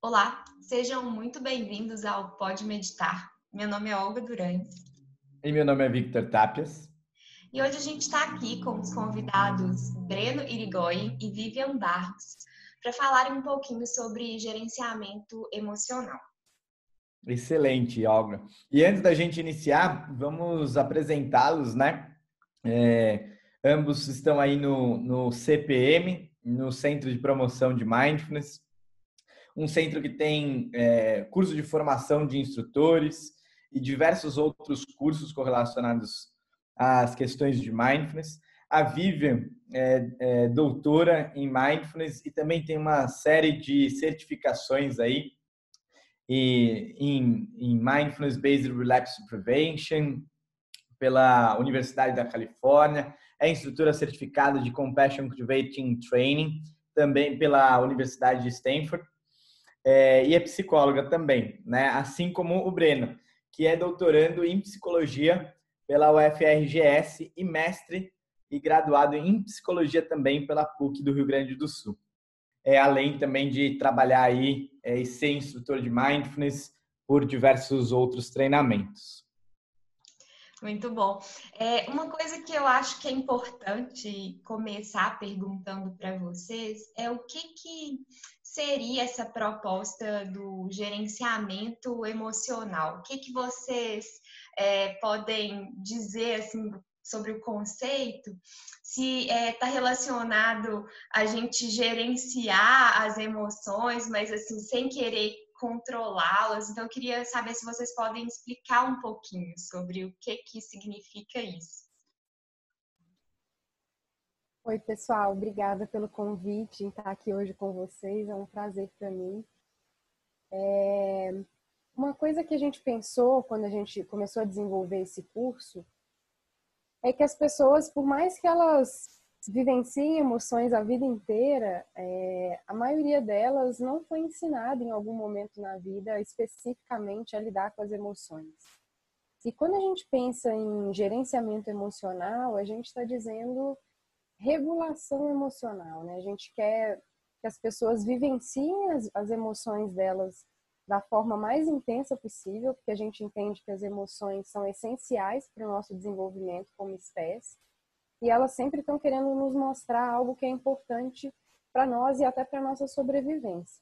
Olá, sejam muito bem-vindos ao Pode Meditar. Meu nome é Olga Durães. E meu nome é Victor Tapias. E hoje a gente está aqui com os convidados Breno Irigoyen e Vivian Barros para falarem um pouquinho sobre gerenciamento emocional. Excelente, Olga. E antes da gente iniciar, vamos apresentá-los, né? É, ambos estão aí no, no CPM, no Centro de Promoção de Mindfulness, um centro que tem é, curso de formação de instrutores e diversos outros cursos correlacionados às questões de mindfulness. A Vivian é, é doutora em mindfulness e também tem uma série de certificações aí e, em, em Mindfulness Based Relapse Prevention pela Universidade da Califórnia, é instrutora certificada de Compassion Cultivating Training também pela Universidade de Stanford é, e é psicóloga também, né? Assim como o Breno, que é doutorando em psicologia pela UFRGS e mestre e graduado em psicologia também pela PUC do Rio Grande do Sul. É, além também de trabalhar aí é, e ser instrutor de mindfulness por diversos outros treinamentos. Muito bom. É, uma coisa que eu acho que é importante começar perguntando para vocês é o que, que seria essa proposta do gerenciamento emocional? O que, que vocês é, podem dizer assim, sobre o conceito? Se está é, tá relacionado a gente gerenciar as emoções, mas assim, sem querer controlá-las. Então, eu queria saber se vocês podem explicar um pouquinho sobre o que, que significa isso. Oi, pessoal, obrigada pelo convite em estar aqui hoje com vocês, é um prazer para mim. É... Uma coisa que a gente pensou quando a gente começou a desenvolver esse curso é que as pessoas, por mais que elas vivenciem emoções a vida inteira, é, a maioria delas não foi ensinada em algum momento na vida especificamente a lidar com as emoções. E quando a gente pensa em gerenciamento emocional, a gente está dizendo regulação emocional, né? A gente quer que as pessoas vivenciem as, as emoções delas da forma mais intensa possível, porque a gente entende que as emoções são essenciais para o nosso desenvolvimento como espécie e elas sempre estão querendo nos mostrar algo que é importante para nós e até para nossa sobrevivência.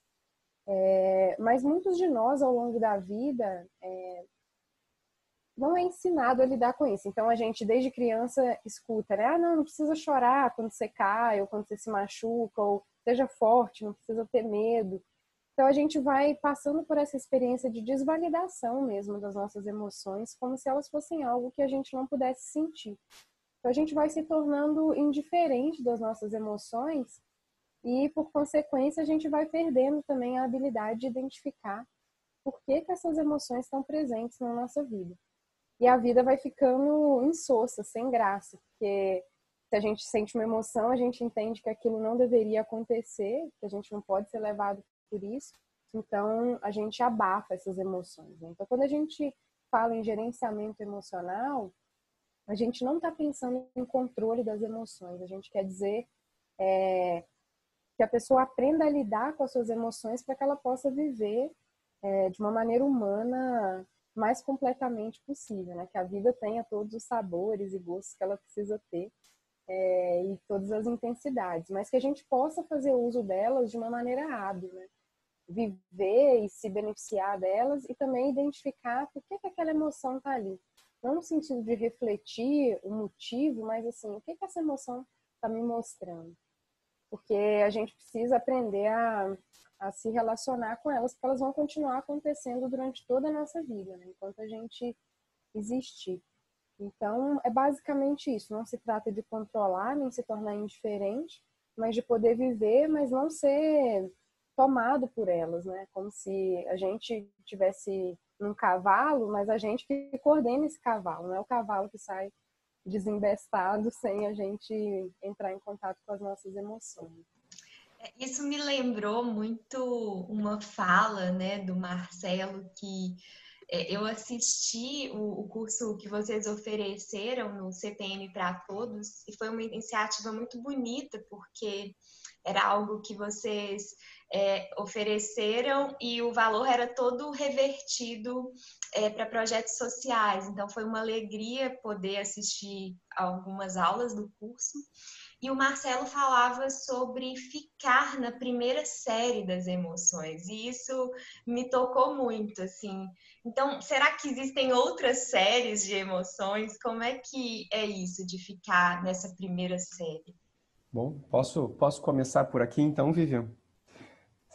É, mas muitos de nós, ao longo da vida, é, não é ensinado a lidar com isso. Então, a gente, desde criança, escuta, né? Ah, não, não precisa chorar quando você cai, ou quando você se machuca, ou seja forte, não precisa ter medo. Então, a gente vai passando por essa experiência de desvalidação mesmo das nossas emoções, como se elas fossem algo que a gente não pudesse sentir. Então, a gente vai se tornando indiferente das nossas emoções e, por consequência, a gente vai perdendo também a habilidade de identificar por que, que essas emoções estão presentes na nossa vida. E a vida vai ficando insossa, sem graça, porque se a gente sente uma emoção, a gente entende que aquilo não deveria acontecer, que a gente não pode ser levado por isso, então a gente abafa essas emoções. Né? Então, quando a gente fala em gerenciamento emocional, a gente não está pensando em controle das emoções. A gente quer dizer é, que a pessoa aprenda a lidar com as suas emoções para que ela possa viver é, de uma maneira humana mais completamente possível, né? Que a vida tenha todos os sabores e gostos que ela precisa ter é, e todas as intensidades, mas que a gente possa fazer uso delas de uma maneira hábil, né? Viver e se beneficiar delas e também identificar por que, que aquela emoção está ali não no sentido de refletir o motivo, mas assim, o que, que essa emoção está me mostrando? Porque a gente precisa aprender a, a se relacionar com elas, porque elas vão continuar acontecendo durante toda a nossa vida, né? enquanto a gente existir. Então, é basicamente isso. Não se trata de controlar nem se tornar indiferente, mas de poder viver, mas não ser tomado por elas, né? Como se a gente tivesse um cavalo, mas a gente que coordena esse cavalo, não é o cavalo que sai desembestado sem a gente entrar em contato com as nossas emoções. É, isso me lembrou muito uma fala, né, do Marcelo que é, eu assisti o, curso que vocês ofereceram no CPM para todos e foi uma iniciativa muito bonita porque era algo que vocês é, ofereceram e o valor era todo revertido é, para projetos sociais. Então foi uma alegria poder assistir algumas aulas do curso. E o Marcelo falava sobre ficar na primeira série das emoções, e isso me tocou muito, assim. Então, será que existem outras séries de emoções? Como é que é isso de ficar nessa primeira série? Bom, posso, posso começar por aqui então, Vivian?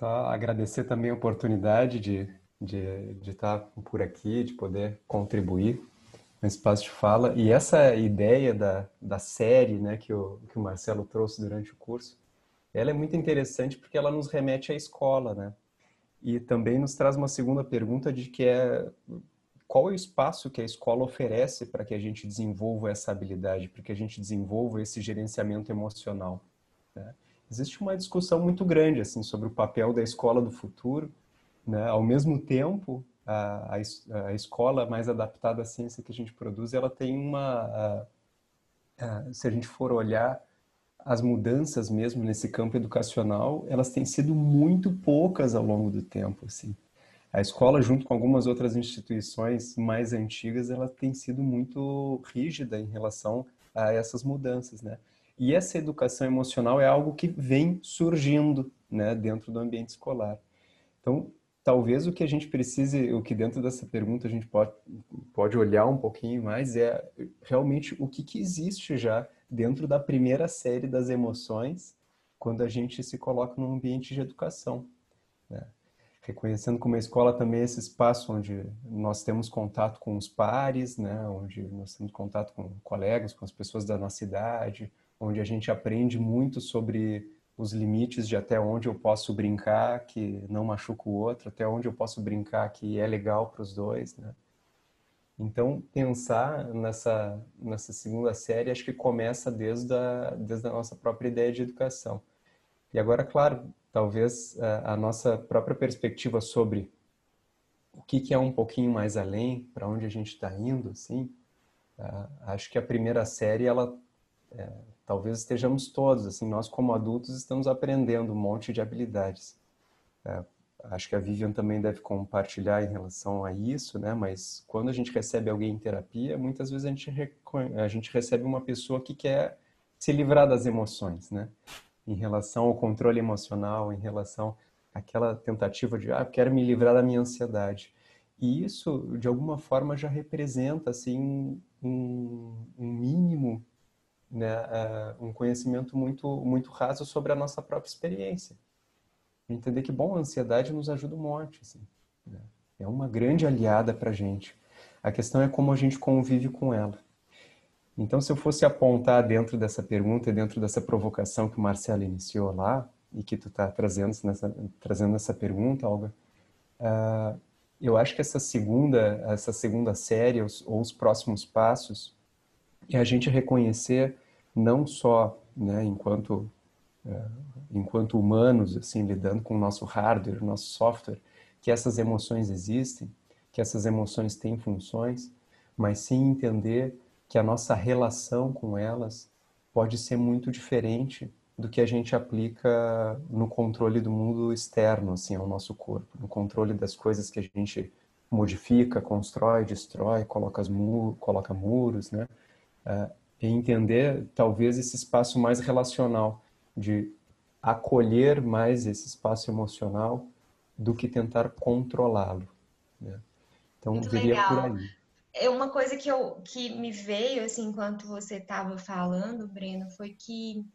Só agradecer também a oportunidade de, de, de estar por aqui, de poder contribuir no espaço de fala. E essa ideia da, da série né, que, o, que o Marcelo trouxe durante o curso, ela é muito interessante porque ela nos remete à escola, né? E também nos traz uma segunda pergunta de que é qual é o espaço que a escola oferece para que a gente desenvolva essa habilidade, para que a gente desenvolva esse gerenciamento emocional. Né? Existe uma discussão muito grande assim sobre o papel da escola do futuro. Né? Ao mesmo tempo, a, a, a, escola mais adaptada à ciência que a gente produz, ela tem uma, a, se a gente for olhar as mudanças mesmo nesse campo educacional, elas têm sido muito poucas ao longo do tempo, assim. A escola, junto com algumas outras instituições mais antigas, ela tem sido muito rígida em relação a essas mudanças, né? E essa educação emocional é algo que vem surgindo, né, dentro do ambiente escolar. Então, talvez o que a gente precise, o que dentro dessa pergunta a gente pode, pode olhar um pouquinho mais é realmente o que, que existe já dentro da primeira série das emoções quando a gente se coloca num ambiente de educação. Né? Reconhecendo como a escola também é esse espaço onde nós temos contato com os pares, né? onde nós temos contato com colegas, com as pessoas da nossa idade, onde a gente aprende muito sobre os limites de até onde eu posso brincar que não machuca o outro, até onde eu posso brincar que é legal para os dois, né? Então, pensar nessa, nessa segunda série acho que começa desde a, desde a nossa própria ideia de educação. E agora, claro, talvez a, a nossa própria perspectiva sobre o que, que é um pouquinho mais além, para onde a gente está indo, assim, uh, acho que a primeira série, ela é, talvez estejamos todos, assim, nós como adultos estamos aprendendo um monte de habilidades. É, acho que a Vivian também deve compartilhar em relação a isso, né? Mas quando a gente recebe alguém em terapia, muitas vezes a gente, a gente recebe uma pessoa que quer se livrar das emoções, né? Em relação ao controle emocional, em relação àquela tentativa de, ah, quero me livrar da minha ansiedade. E isso, de alguma forma, já representa, assim, um, um mínimo né, uh, um conhecimento muito, muito raso sobre a nossa própria experiência. Entender que, bom, a ansiedade nos ajuda um monte. Assim, né? É uma grande aliada para a gente. A questão é como a gente convive com ela. Então, se eu fosse apontar dentro dessa pergunta, dentro dessa provocação que o Marcelo iniciou lá, e que tu está trazendo nessa, trazendo essa pergunta, Olga, uh, eu acho que essa segunda, essa segunda série, ou os próximos passos, é a gente reconhecer não só né, enquanto é, enquanto humanos assim lidando com o nosso hardware, o nosso software, que essas emoções existem, que essas emoções têm funções, mas sim entender que a nossa relação com elas pode ser muito diferente do que a gente aplica no controle do mundo externo, assim, ao nosso corpo, no controle das coisas que a gente modifica, constrói, destrói, coloca, coloca muros, né? É, entender talvez esse espaço mais relacional, de acolher mais esse espaço emocional do que tentar controlá-lo. Né? Então, Muito viria legal. por aí. É uma coisa que, eu, que me veio, assim, enquanto você estava falando, Breno, foi que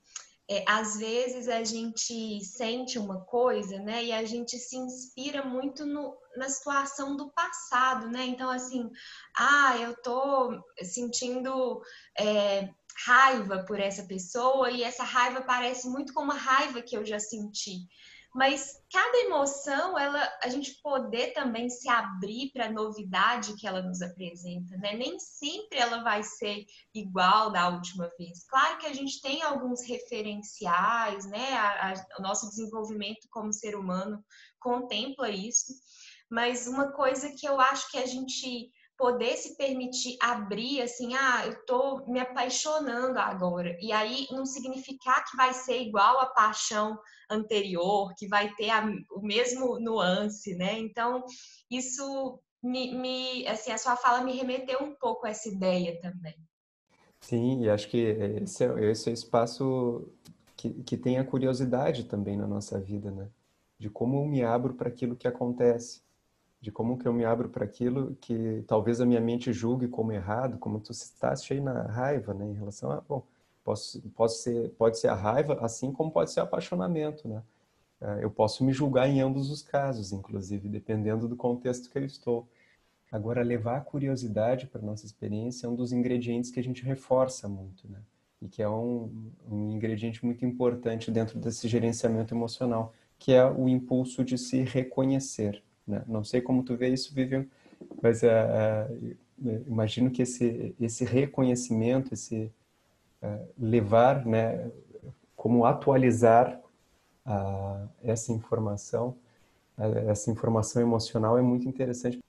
é, às vezes a gente sente uma coisa, né, e a gente se inspira muito no, na situação do passado, né? Então, assim, ah, eu tô sentindo é, raiva por essa pessoa e essa raiva parece muito com uma raiva que eu já senti. Mas cada emoção, ela, a gente poder também se abrir para a novidade que ela nos apresenta, né? Nem sempre ela vai ser igual da última vez. Claro que a gente tem alguns referenciais, né? A, a, o nosso desenvolvimento como ser humano contempla isso. Mas uma coisa que eu acho que a gente poder se permitir abrir assim, ah, eu tô me apaixonando agora. E aí não significar que vai ser igual a paixão anterior, que vai ter a, o mesmo nuance, né? Então, isso me, me, assim, a sua fala me remeteu um pouco a essa ideia também. Sim, e acho que esse é, esse é o espaço que, que tem a curiosidade também na nossa vida, né? De como eu me abro para aquilo que acontece de como que eu me abro para aquilo que talvez a minha mente julgue como errado, como tu citaste aí na raiva, né, em relação a, bom, posso, posso ser, pode ser a raiva, assim como pode ser apaixonamento, né? É, eu posso me julgar em ambos os casos, inclusive, dependendo do contexto que eu estou. Agora, levar a curiosidade para nossa experiência é um dos ingredientes que a gente reforça muito, né? E que é um, um ingrediente muito importante dentro desse gerenciamento emocional, que é o impulso de se reconhecer. Né? Não sei como tu vê isso, Vivian, mas uh, uh, imagino que esse, esse reconhecimento, esse uh, levar, né, como atualizar essa informação, essa informação emocional é muito interessante.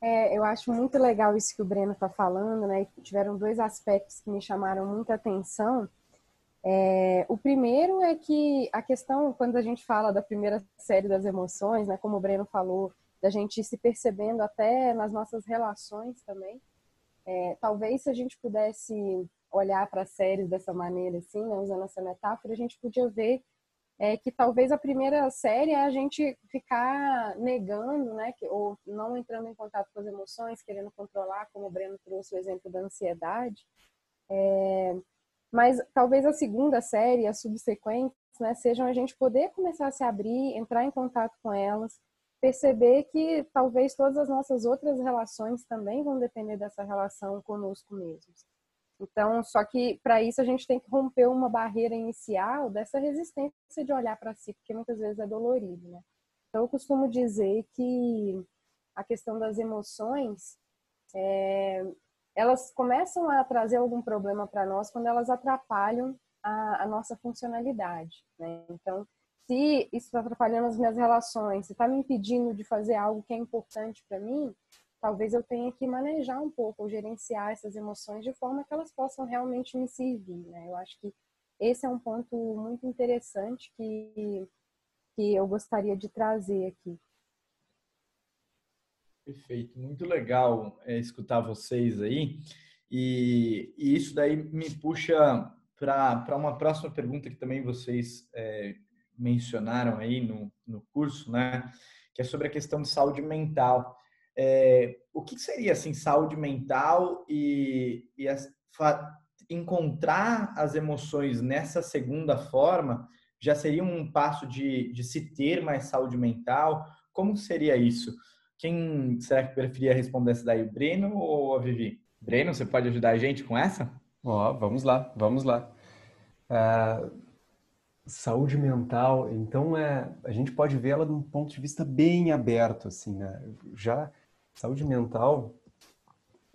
É, eu acho muito legal isso que o Breno está falando, né? Tiveram dois aspectos que me chamaram muita atenção. É, o primeiro é que a questão, quando a gente fala da primeira série das emoções, né, como o Breno falou, da gente se percebendo até nas nossas relações também, é, talvez se a gente pudesse olhar para as séries dessa maneira, assim, né, usando essa metáfora, a gente podia ver é, que talvez a primeira série é a gente ficar negando, né, que, ou não entrando em contato com as emoções, querendo controlar, como o Breno trouxe o exemplo da ansiedade. É, mas talvez a segunda série, as subsequentes, né, sejam a gente poder começar a se abrir, entrar em contato com elas, perceber que talvez todas as nossas outras relações também vão depender dessa relação conosco mesmos. Então, só que para isso a gente tem que romper uma barreira inicial dessa resistência de olhar para si, porque muitas vezes é dolorido, né? Então, eu costumo dizer que a questão das emoções é, elas começam a trazer algum problema para nós quando elas atrapalham a, a nossa funcionalidade. Né? Então, se isso está atrapalhando as minhas relações, se está me impedindo de fazer algo que é importante para mim, talvez eu tenha que manejar um pouco, ou gerenciar essas emoções de forma que elas possam realmente me servir. Né? Eu acho que esse é um ponto muito interessante que, que eu gostaria de trazer aqui. Perfeito, muito legal é, escutar vocês aí. E, e, isso daí me puxa para uma próxima pergunta que também vocês é, mencionaram aí no, no curso, né? Que é sobre a questão de saúde mental. É, o que seria assim saúde mental e, e as, encontrar as emoções nessa segunda forma já seria um passo de, de se ter mais saúde mental? Como seria isso? Quem será que preferia responder essa daí, o Breno ou a Vivi? Breno, você pode ajudar a gente com essa? Ó, oh, vamos lá, vamos lá. Uh, saúde mental, então é, a gente pode ver ela de um ponto de vista bem aberto, assim, né? Já saúde mental,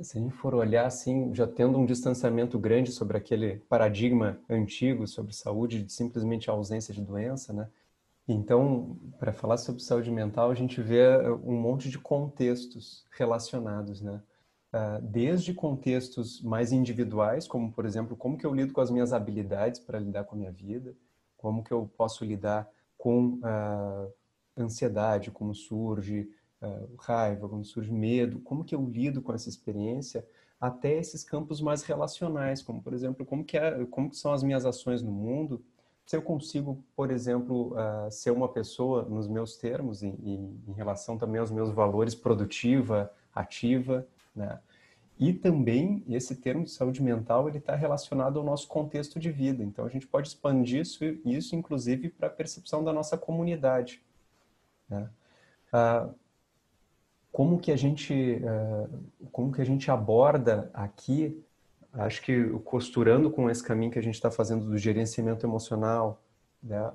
se a gente for olhar assim, já tendo um distanciamento grande sobre aquele paradigma antigo sobre saúde, de simplesmente ausência de doença, né? Então, para falar sobre saúde mental, a gente vê eh, um monte de contextos relacionados, né? Ah, desde contextos mais individuais, como, por exemplo, como que eu lido com as minhas habilidades para lidar com a minha vida, como que eu posso lidar com a ansiedade, como surge uh, raiva, como surge medo, como que eu lido com essa experiência, até esses campos mais relacionais, como, por exemplo, como que, é, como que são as minhas ações no mundo, se eu consigo, por exemplo, uh, ser uma pessoa nos meus termos, em, em, relação também aos meus valores produtiva, ativa, né? E também esse termo de saúde mental ele está relacionado ao nosso contexto de vida. Então a gente pode expandir isso, isso inclusive para a percepção da nossa comunidade. Né? Uh, como que a gente uh, como que a gente aborda aqui acho que costurando com esse caminho que a gente está fazendo do gerenciamento emocional, né,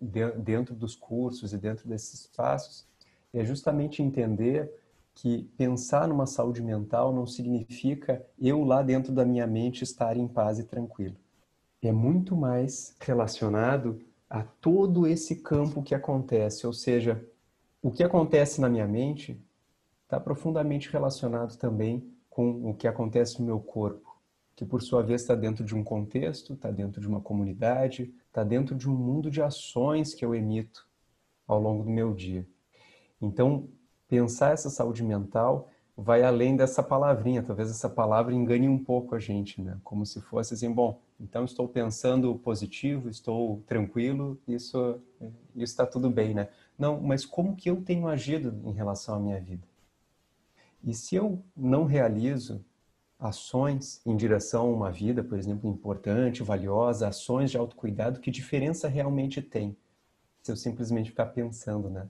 dentro dos cursos e dentro desses espaços, é justamente entender que pensar numa saúde mental não significa eu lá dentro da minha mente estar em paz e tranquilo. É muito mais relacionado a todo esse campo que acontece, ou seja, o que acontece na minha mente está profundamente relacionado também com o que acontece no meu corpo, que por sua vez está dentro de um contexto, está dentro de uma comunidade, está dentro de um mundo de ações que eu emito ao longo do meu dia. Então, pensar essa saúde mental vai além dessa palavrinha. Talvez essa palavra engane um pouco a gente, né? Como se fosse assim, bom, então estou pensando positivo, estou tranquilo, isso está tudo bem, né? Não, mas como que eu tenho agido em relação à minha vida? E se eu não realizo ações em direção a uma vida, por exemplo, importante, valiosa, ações de autocuidado, que diferença realmente tem? Se eu simplesmente ficar pensando, né?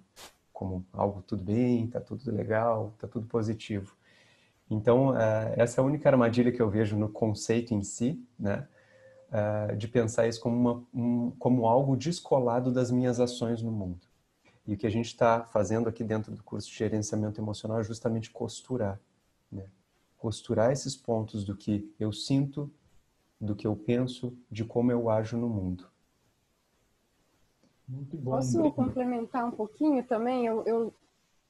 como algo tudo bem, tá tudo legal, tá tudo positivo. Então, eh, essa é a única armadilha que eu vejo no conceito em si, né? Eh, de pensar isso como, uma, um, como algo descolado das minhas ações no mundo. E o que a gente está fazendo aqui dentro do curso de gerenciamento emocional é justamente costurar. Costurar esses pontos do que eu sinto, do que eu penso, de como eu ajo no mundo. Muito bom. Posso Breno. complementar um pouquinho também? Eu, eu,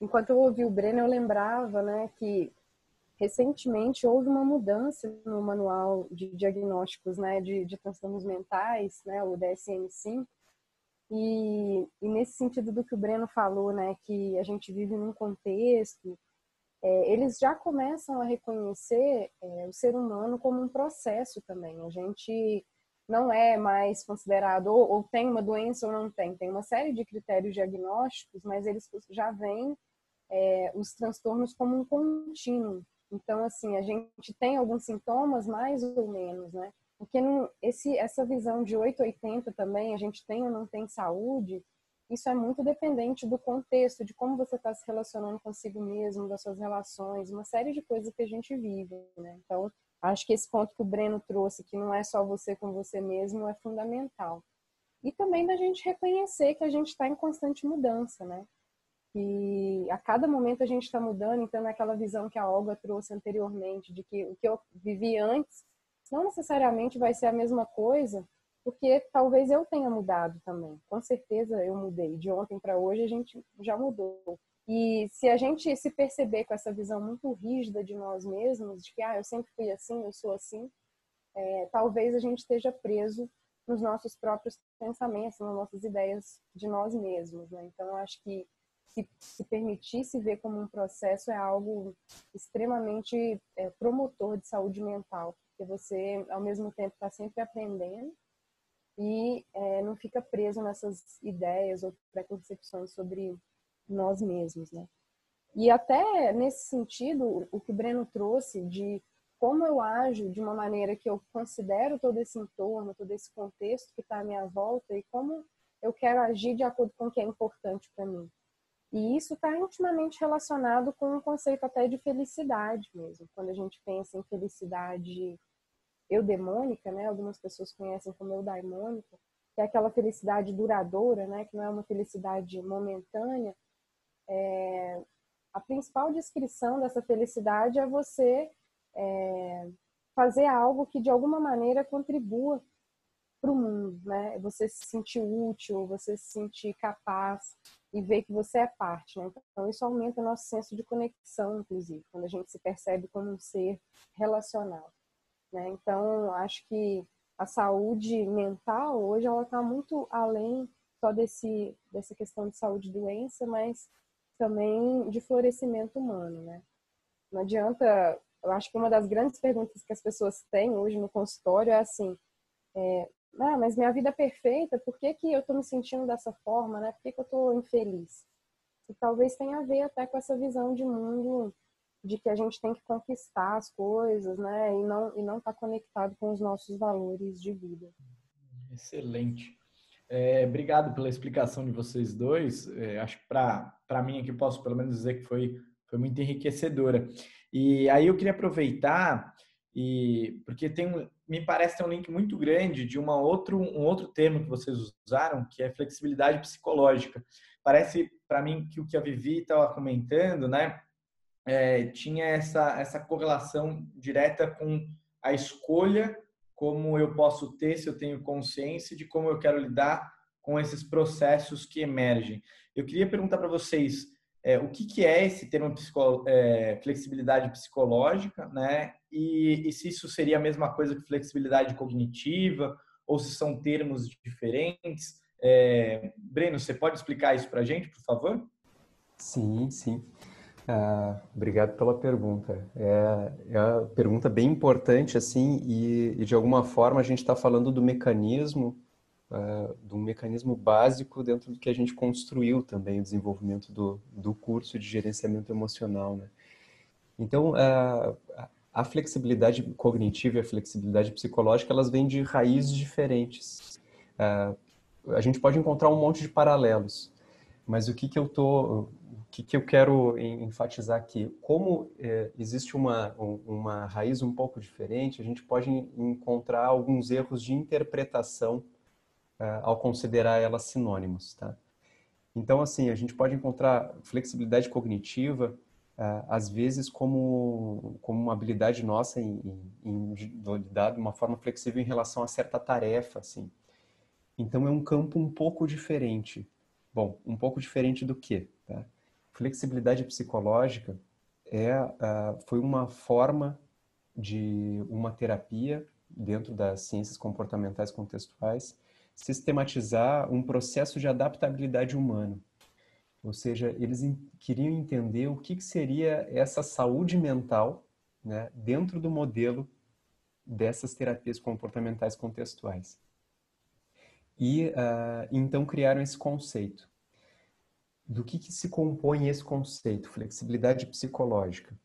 enquanto eu ouvi o Breno, eu lembrava né, que recentemente houve uma mudança no manual de diagnósticos né, de, de transtornos mentais, né, o DSM-5, e, e, nesse sentido do que o Breno falou, né, que a gente vive num contexto, é, eles já começam a reconhecer é, o ser humano como um processo também. A gente não é mais considerado ou, ou, tem uma doença ou não tem. Tem uma série de critérios diagnósticos, mas eles já veem é, os transtornos como um contínuo. Então, assim, a gente tem alguns sintomas mais ou menos, né? Porque não, esse, essa visão de 880 também, a gente tem ou não tem saúde, isso é muito dependente do contexto, de como você está se relacionando consigo mesmo, das suas relações, uma série de coisas que a gente vive, né? Então, Acho que esse ponto que o Breno trouxe, que não é só você com você mesmo, é fundamental. E também da gente reconhecer que a gente está em constante mudança, né? E a cada momento a gente está mudando, então naquela visão que a Olga trouxe anteriormente, de que o que eu vivi antes não necessariamente vai ser a mesma coisa, porque talvez eu tenha mudado também. Com certeza eu mudei. De ontem para hoje a gente já mudou. E se a gente se perceber com essa visão muito rígida de nós mesmos, de que ah, eu sempre fui assim, eu sou assim, é, talvez a gente esteja preso nos nossos próprios pensamentos, nas nossas ideias de nós mesmos. Né? Então, acho que se, se permitir se ver como um processo é algo extremamente é, promotor de saúde mental, porque você, ao mesmo tempo, está sempre aprendendo e é, não fica preso nessas ideias ou preconcepções sobre nós mesmos, né? E até nesse sentido, o que o Breno trouxe de como eu ajo de uma maneira que eu considero todo esse entorno, todo esse contexto que está à minha volta e como eu quero agir de acordo com o que é importante para mim. E isso está intimamente relacionado com um conceito até de felicidade mesmo. Quando a gente pensa em felicidade eudemônica, né? Algumas pessoas conhecem como eudaimônica, que é aquela felicidade duradoura, né? Que não é uma felicidade momentânea, é, a principal descrição dessa felicidade é você é, fazer algo que de alguma maneira contribua para o mundo, né? Você se sentir útil, você se sentir capaz e ver que você é parte, né? Então isso aumenta o nosso senso de conexão, inclusive, quando a gente se percebe como um ser relacional, né? Então acho que a saúde mental hoje ela está muito além só desse dessa questão de saúde e doença, mas também de florescimento humano, né? Não adianta, eu acho que uma das grandes perguntas que as pessoas têm hoje no consultório é assim, é, ah, mas minha vida é perfeita, por que, que eu estou me sentindo dessa forma, né? Por que, que eu estou infeliz? E talvez tenha a ver até com essa visão de mundo de que a gente tem que conquistar as coisas, né? E não e não estar tá conectado com os nossos valores de vida. Excelente. É, obrigado pela explicação de vocês dois. É, acho que para mim aqui posso pelo menos dizer que foi, foi muito enriquecedora. E aí eu queria aproveitar e porque tem um, me parece ter um link muito grande de uma outro, um outro termo que vocês usaram, que é flexibilidade psicológica. Parece para mim que o que a Vivi estava comentando, né, é, tinha essa, essa correlação direta com a escolha como eu posso ter se eu tenho consciência de como eu quero lidar com esses processos que emergem. Eu queria perguntar para vocês, é, o que, que é esse termo psico, é, flexibilidade psicológica, né? E, e, se isso seria a mesma coisa que flexibilidade cognitiva, ou se são termos diferentes. É, Breno, você pode explicar isso para a gente, por favor? Sim, sim. Ah, obrigado pela pergunta. É, é uma pergunta bem importante, assim, e, e de alguma forma a gente está falando do mecanismo uh, de um mecanismo básico dentro do que a gente construiu também, o desenvolvimento do, do curso de gerenciamento emocional. Né? Então, uh, a flexibilidade cognitiva e a flexibilidade psicológica, elas vêm de raízes diferentes. Uh, a gente pode encontrar um monte de paralelos, mas o que, que eu tô, que, que eu quero enfatizar aqui? Como é, existe uma, uma raiz um pouco diferente, a gente pode encontrar alguns erros de interpretação uh, ao considerar elas sinônimos, tá? Então, assim, a gente pode encontrar flexibilidade cognitiva, uh, às vezes, como, como uma habilidade nossa em, em, em lidar de uma forma flexível em relação a certa tarefa, assim. Então, é um campo um pouco diferente. Bom, um pouco diferente do que? Tá? Flexibilidade psicológica é, uh, foi uma forma de uma terapia dentro das ciências comportamentais contextuais sistematizar um processo de adaptabilidade humana. Ou seja, eles queriam entender o que, que seria essa saúde mental né, dentro do modelo dessas terapias comportamentais contextuais. E uh, então criaram esse conceito. Do que, que se compõe esse conceito? Flexibilidade psicológica.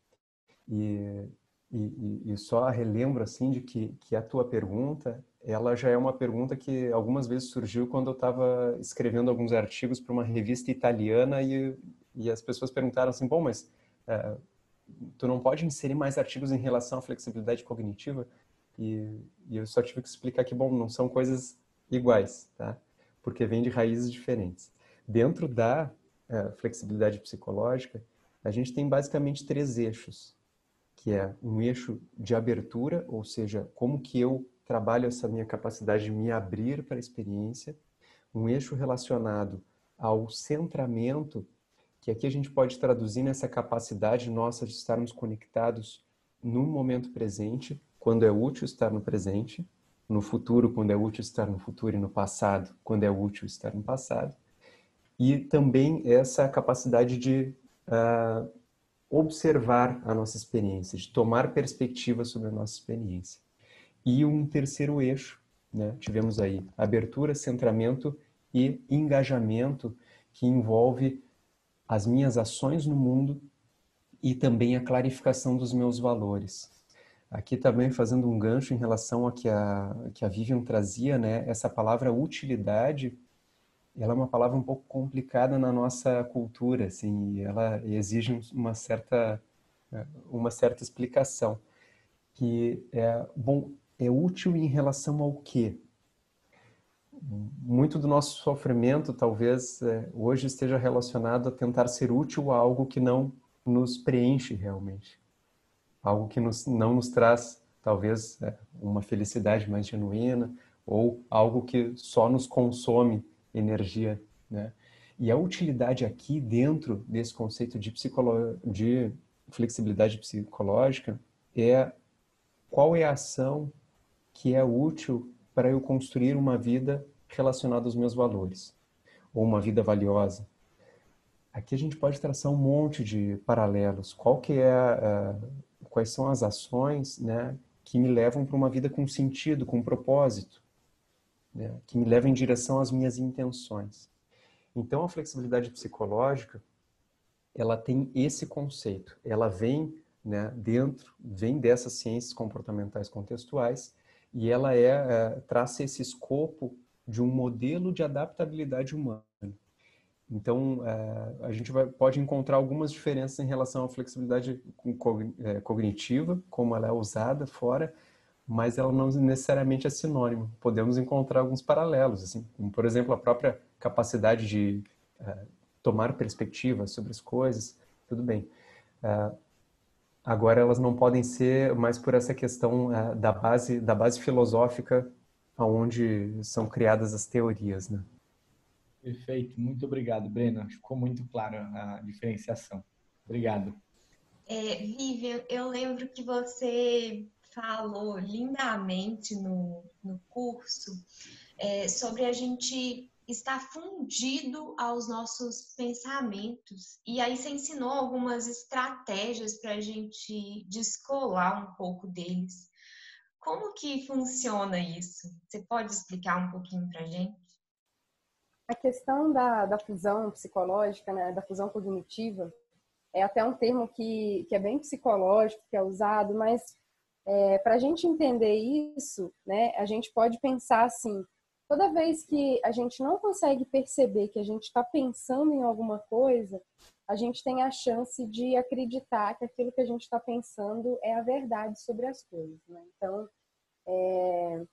E, e, e só relembro assim de que, que a tua pergunta ela já é uma pergunta que algumas vezes surgiu quando eu estava escrevendo alguns artigos para uma revista italiana e, e as pessoas perguntaram assim, bom, mas é, tu não pode inserir mais artigos em relação à flexibilidade cognitiva? E, e, eu só tive que explicar que, bom, não são coisas iguais, tá? Porque vêm de raízes diferentes. Dentro da é, flexibilidade psicológica, a gente tem basicamente três eixos, que é um eixo de abertura, ou seja, como que eu trabalho essa minha capacidade de me abrir para a experiência, um eixo relacionado ao centramento, que aqui a gente pode traduzir nessa capacidade nossa de estarmos conectados no momento presente, quando é útil estar no presente, no futuro, quando é útil estar no futuro, e no passado, quando é útil estar no passado. E também essa capacidade de uh, observar a nossa experiência, de tomar perspectiva sobre a nossa experiência. E um terceiro eixo, né? tivemos aí abertura, centramento e engajamento, que envolve as minhas ações no mundo e também a clarificação dos meus valores. Aqui também fazendo um gancho em relação a que a, que a Vivian trazia, né? essa palavra utilidade, ela é uma palavra um pouco complicada na nossa cultura, assim, ela exige uma certa, uma certa explicação. Que é, bom, é útil em relação ao quê? Muito do nosso sofrimento, talvez, é, hoje esteja relacionado a tentar ser útil a algo que não nos preenche realmente. Algo que nos, não nos traz, talvez, é, uma felicidade mais genuína ou algo que só nos consome energia, né? E a utilidade aqui, dentro desse conceito de, psicolo... de flexibilidade psicológica, é qual é a ação que é útil para eu construir uma vida relacionada aos meus valores, ou uma vida valiosa. Aqui a gente pode traçar um monte de paralelos. Qual que é, uh, quais são as ações, né, que me levam para uma vida com sentido, com propósito, né, que me levam em direção às minhas intenções. Então a flexibilidade psicológica, ela tem esse conceito. Ela vem, né, dentro, vem dessas ciências comportamentais contextuais e ela é, é traça esse escopo de um modelo de adaptabilidade humana. Então, é, a gente vai, pode encontrar algumas diferenças em relação à flexibilidade é, cognitiva, como ela é usada fora, mas ela não necessariamente é sinônimo. Podemos encontrar alguns paralelos, assim, como, por exemplo, a própria capacidade de é, tomar perspectiva sobre as coisas, tudo bem. É, Agora elas não podem ser mais por essa questão uh, da base da base filosófica aonde são criadas as teorias, né? Perfeito, muito obrigado, Breno. Ficou muito claro a diferenciação. Obrigado. É, Vivian, eu lembro que você falou lindamente no, no curso é, sobre a gente estar fundido aos nossos pensamentos. E aí você ensinou algumas estratégias para a gente descolar um pouco deles. Como que funciona isso? Você pode explicar um pouquinho para a gente? A questão da, da fusão psicológica, né, da fusão cognitiva, é até um termo que, que é bem psicológico, que é usado, mas é, para a gente entender isso, né, a gente pode pensar assim: toda vez que a gente não consegue perceber que a gente está pensando em alguma coisa, a gente tem a chance de acreditar que aquilo que a gente está pensando é a verdade sobre as coisas. Né? Então, é,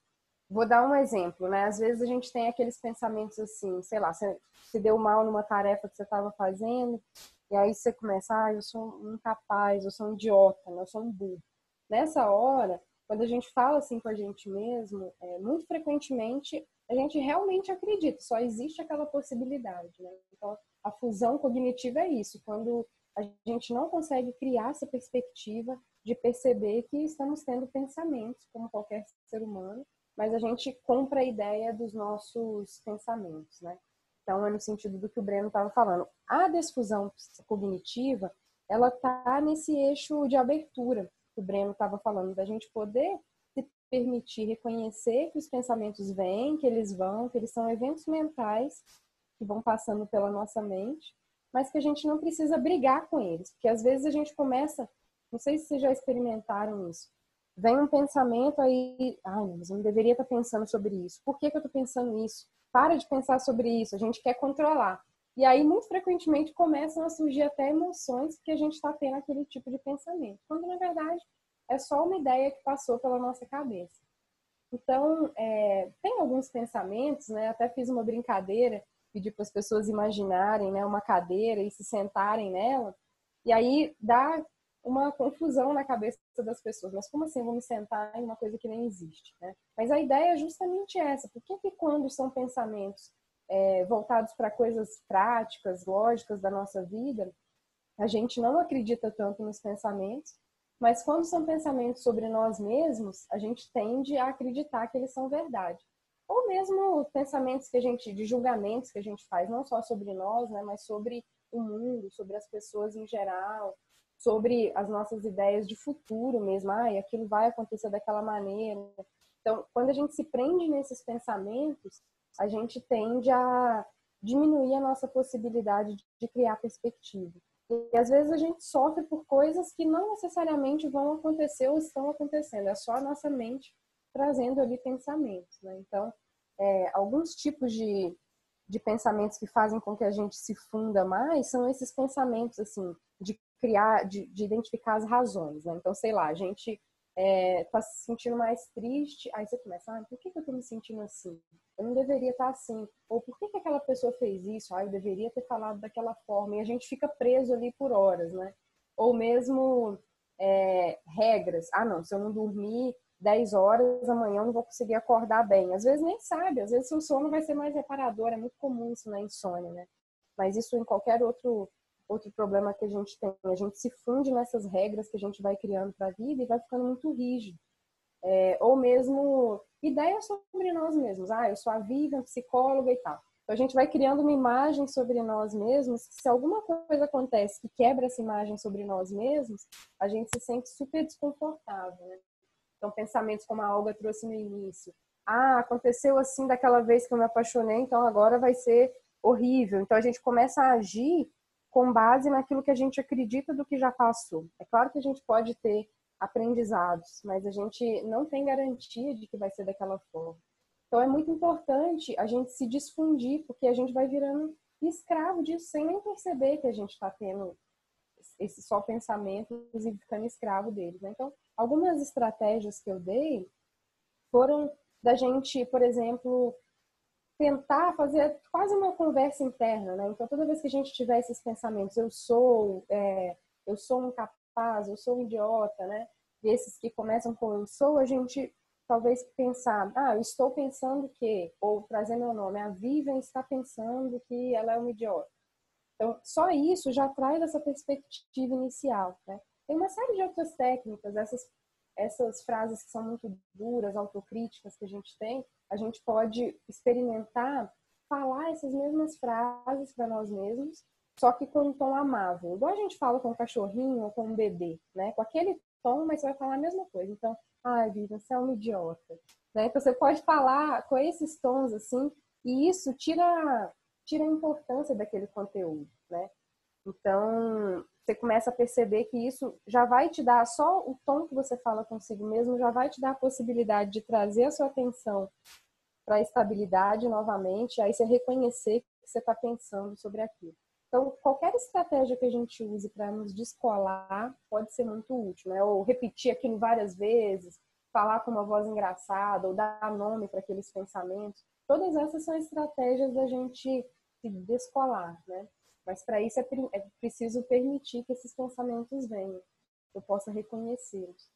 Vou dar um exemplo, né? Às vezes a gente tem aqueles pensamentos assim, sei lá, você se deu mal numa tarefa que você estava fazendo, e aí você começa, ah, eu sou incapaz, eu sou um idiota, né? eu sou um burro. Nessa hora, quando a gente fala assim com a gente mesmo, é, muito frequentemente a gente realmente acredita, só existe aquela possibilidade, né? Então, a fusão cognitiva é isso, quando a gente não consegue criar essa perspectiva de perceber que estamos tendo pensamentos, como qualquer ser humano, mas a gente compra a ideia dos nossos pensamentos, né? Então, é no sentido do que o Breno estava falando. A desfusão cognitiva, ela está nesse eixo de abertura o Breno estava falando, da gente poder se permitir reconhecer que os pensamentos vêm, que eles vão, que eles são eventos mentais que vão passando pela nossa mente, mas que a gente não precisa brigar com eles, porque às vezes a gente começa, não sei se vocês já experimentaram isso, vem um pensamento aí, ai, mas eu não deveria estar pensando sobre isso. Por que, que eu estou pensando isso? Para de pensar sobre isso. A gente quer controlar. E aí, muito frequentemente, começam a surgir até emoções que a gente está tendo aquele tipo de pensamento. Quando, na verdade, é só uma ideia que passou pela nossa cabeça. Então, é, tem alguns pensamentos, né? Até fiz uma brincadeira, pedi para as pessoas imaginarem né, uma cadeira e se sentarem nela. E aí dá uma confusão na cabeça das pessoas. Mas como assim eu vou me sentar em uma coisa que nem existe? Né? Mas a ideia é justamente essa. Por que, que quando são pensamentos é, voltados para coisas práticas, lógicas da nossa vida, a gente não acredita tanto nos pensamentos, mas quando são pensamentos sobre nós mesmos, a gente tende a acreditar que eles são verdade. Ou mesmo pensamentos que a gente, de julgamentos que a gente faz, não só sobre nós, né, mas sobre o mundo, sobre as pessoas em geral, sobre as nossas ideias de futuro mesmo, ah, aquilo vai acontecer daquela maneira. Então, quando a gente se prende nesses pensamentos, a gente tende a diminuir a nossa possibilidade de criar perspectiva. E às vezes a gente sofre por coisas que não necessariamente vão acontecer ou estão acontecendo, é só a nossa mente trazendo ali pensamentos. Né? Então, é, alguns tipos de, de pensamentos que fazem com que a gente se funda mais são esses pensamentos assim de criar, de, de identificar as razões, né? Então, sei lá, a gente é, tá se sentindo mais triste, aí você começa, ah, por que, que eu tô me sentindo assim? Eu não deveria estar tá assim. Ou por que, que aquela pessoa fez isso? Ah, eu deveria ter falado daquela forma. E a gente fica preso ali por horas, né? Ou mesmo é, regras. Ah, não, se eu não dormir 10 horas, amanhã eu não vou conseguir acordar bem. Às vezes nem sabe, às vezes seu sono vai ser mais reparador. É muito comum isso na insônia, né? Mas isso em qualquer outro outro problema que a gente tem. A gente se funde nessas regras que a gente vai criando para a vida e vai ficando muito rígido. É, ou mesmo ideias sobre nós mesmos. Ah, eu sou a Vivian, psicóloga e tal. Então a gente vai criando uma imagem sobre nós mesmos. Se alguma coisa acontece que quebra essa imagem sobre nós mesmos, a gente se sente super desconfortável. Né? Então pensamentos como a Olga trouxe no início. Ah, aconteceu assim daquela vez que eu me apaixonei, então agora vai ser horrível. Então a gente começa a agir com base naquilo que a gente acredita do que já passou. É claro que a gente pode ter aprendizados, mas a gente não tem garantia de que vai ser daquela forma. Então é muito importante a gente se desfundir, porque a gente vai virando escravo disso sem nem perceber que a gente está tendo esses só pensamentos e ficando escravo deles. Né? Então, algumas estratégias que eu dei foram da gente, por exemplo, tentar fazer quase uma conversa interna, né? Então, toda vez que a gente tiver esses pensamentos, eu sou, é, eu sou incapaz, eu sou um idiota, né? E esses que começam com eu sou, a gente talvez pensar, ah, eu estou pensando que, ou trazer meu nome, a Vivian está pensando que ela é uma idiota. Então, só isso já traz essa perspectiva inicial, né? Tem uma série de outras técnicas, essas, essas frases que são muito duras, autocríticas que a gente tem, a gente pode experimentar falar essas mesmas frases para nós mesmos, só que com um tom amável. Igual a gente fala com um cachorrinho ou com um bebê, né? Com aquele tom, mas você vai falar a mesma coisa. Então, ai, Vivian, você é uma idiota. Né? Então, você pode falar com esses tons assim, e isso tira, tira a importância daquele conteúdo, né? Então, você começa a perceber que isso já vai te dar, só o tom que você fala consigo mesmo, já vai te dar a possibilidade de trazer a sua atenção para a estabilidade novamente, aí você reconhecer que você está pensando sobre aquilo. Então, qualquer estratégia que a gente use para nos descolar pode ser muito útil, né? Ou repetir aquilo várias vezes, falar com uma voz engraçada, ou dar nome para aqueles pensamentos. Todas essas são estratégias da gente se descolar, né? Mas para isso é, é preciso permitir que esses pensamentos venham, eu possa reconhecê-los.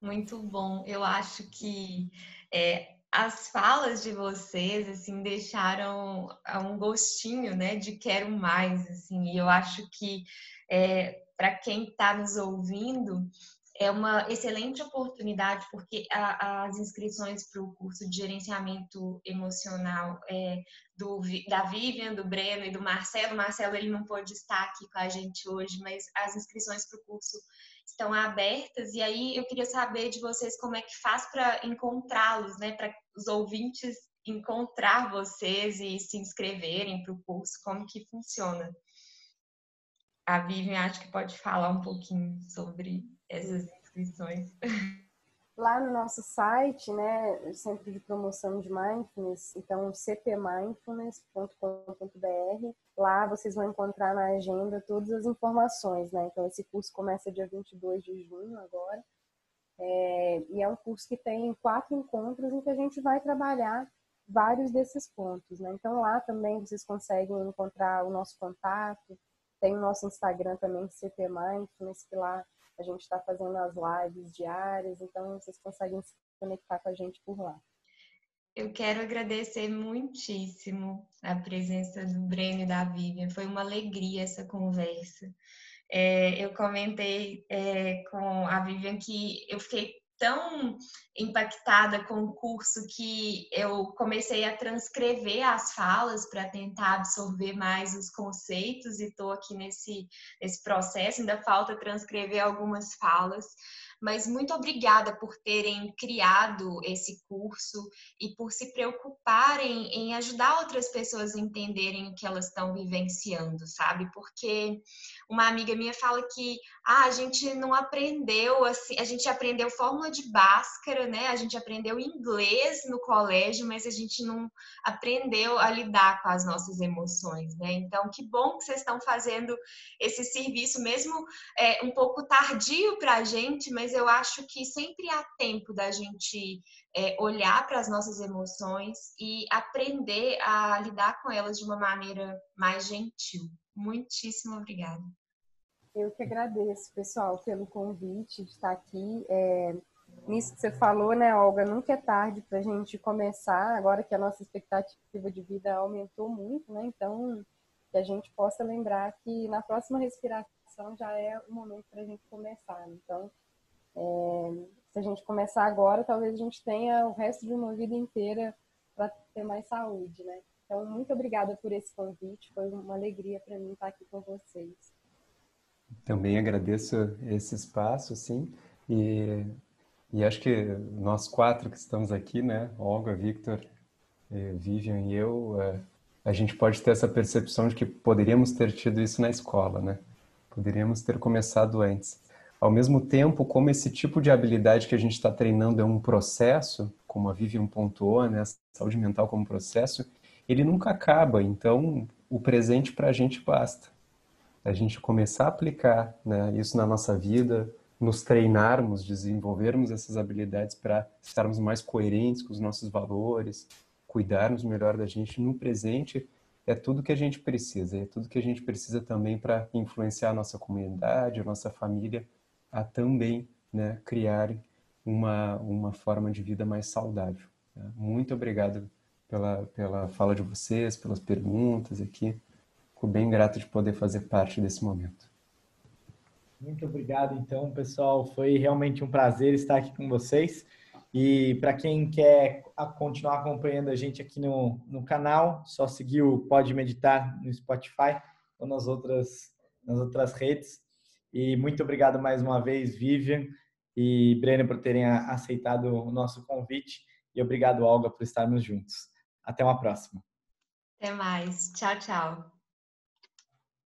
Muito bom. Eu acho que é, as falas de vocês assim deixaram ah, um gostinho, né, de quero mais, assim. E eu acho que é, para quem está nos ouvindo é uma excelente oportunidade porque a, as inscrições para o curso de gerenciamento emocional é, do, da Vivian, do Breno e do Marcelo. O Marcelo ele não pôde estar aqui com a gente hoje, mas as inscrições para o curso estão abertas e aí eu queria saber de vocês como é que faz para encontrá-los, né? Para os ouvintes encontrar vocês e se inscreverem para o curso, como que funciona? A Vivian acho que pode falar um pouquinho sobre essas inscrições. Lá no nosso site, né, Centro de Promoção de Mindfulness, então cpmindfulness.com.br, lá vocês vão encontrar na agenda todas as informações, né? Então esse curso começa dia 22 de junho agora, é, e é um curso que tem quatro encontros em que a gente vai trabalhar vários desses pontos, né? Então lá também vocês conseguem encontrar o nosso contato, tem o nosso Instagram também, CP Mindfulness, que lá a gente está fazendo as lives diárias, então vocês conseguem se conectar com a gente por lá. Eu quero agradecer muitíssimo a presença do Breno e da Vivian. Foi uma alegria essa conversa. É, eu comentei é, com a Vivian que eu fiquei tão impactada com o curso que eu comecei a transcrever as falas para tentar absorver mais os conceitos e estou aqui nesse, nesse processo. Ainda falta transcrever algumas falas, mas muito obrigada por terem criado esse curso e por se preocuparem em ajudar outras pessoas a entenderem o que elas estão vivenciando, sabe? Porque uma amiga minha fala que ah, a gente não aprendeu assim, a gente aprendeu fórmula de Bhaskara, né? A gente aprendeu inglês no colégio, mas a gente não aprendeu a lidar com as nossas emoções, né? Então, que bom que vocês estão fazendo esse serviço, mesmo é, um pouco tardio para a gente, mas eu acho que sempre há tempo da gente é, olhar para as nossas emoções e aprender a lidar com elas de uma maneira mais gentil. Muitíssimo obrigada. Eu que agradeço, pessoal, pelo convite de estar aqui. É, nisso que você falou, né, Olga? Nunca é tarde para a gente começar, agora que a nossa expectativa de vida aumentou muito, né? Então, que a gente possa lembrar que na próxima respiração já é o momento para a gente começar. Então, é, se a gente começar agora, talvez a gente tenha o resto de uma vida inteira para ter mais saúde, né? Então, muito obrigada por esse convite. Foi uma alegria para mim estar aqui com vocês. Também agradeço esse espaço, sim. E, e acho que nós quatro que estamos aqui, né? Olga, Victor, Vivian e eu, é, a gente pode ter essa percepção de que poderíamos ter tido isso na escola, né? Poderíamos ter começado antes. Ao mesmo tempo, como esse tipo de habilidade que a gente está treinando é um processo, como a Vivian pontuou, né? Saúde mental como processo, ele nunca acaba. Então, o presente para a gente basta. A gente começar a aplicar né, isso na nossa vida, nos treinarmos, desenvolvermos essas habilidades para estarmos mais coerentes com os nossos valores, cuidarmos melhor da gente no presente, é tudo que a gente precisa. É tudo que a gente precisa também para influenciar a nossa comunidade, a nossa família, a também né, criar uma, uma forma de vida mais saudável. Né? Muito obrigado pela, pela fala de vocês, pelas perguntas aqui. Fico bem grato de poder fazer parte desse momento. Muito obrigado, então, pessoal. Foi realmente um prazer estar aqui com vocês. E para quem quer continuar acompanhando a gente aqui no, no canal, só seguir o Pode Meditar no Spotify ou nas outras, nas outras redes. E muito obrigado mais uma vez, Vivian e Breno, por terem aceitado o nosso convite. E obrigado, Olga, por estarmos juntos. Até uma próxima. Até mais. Tchau, tchau.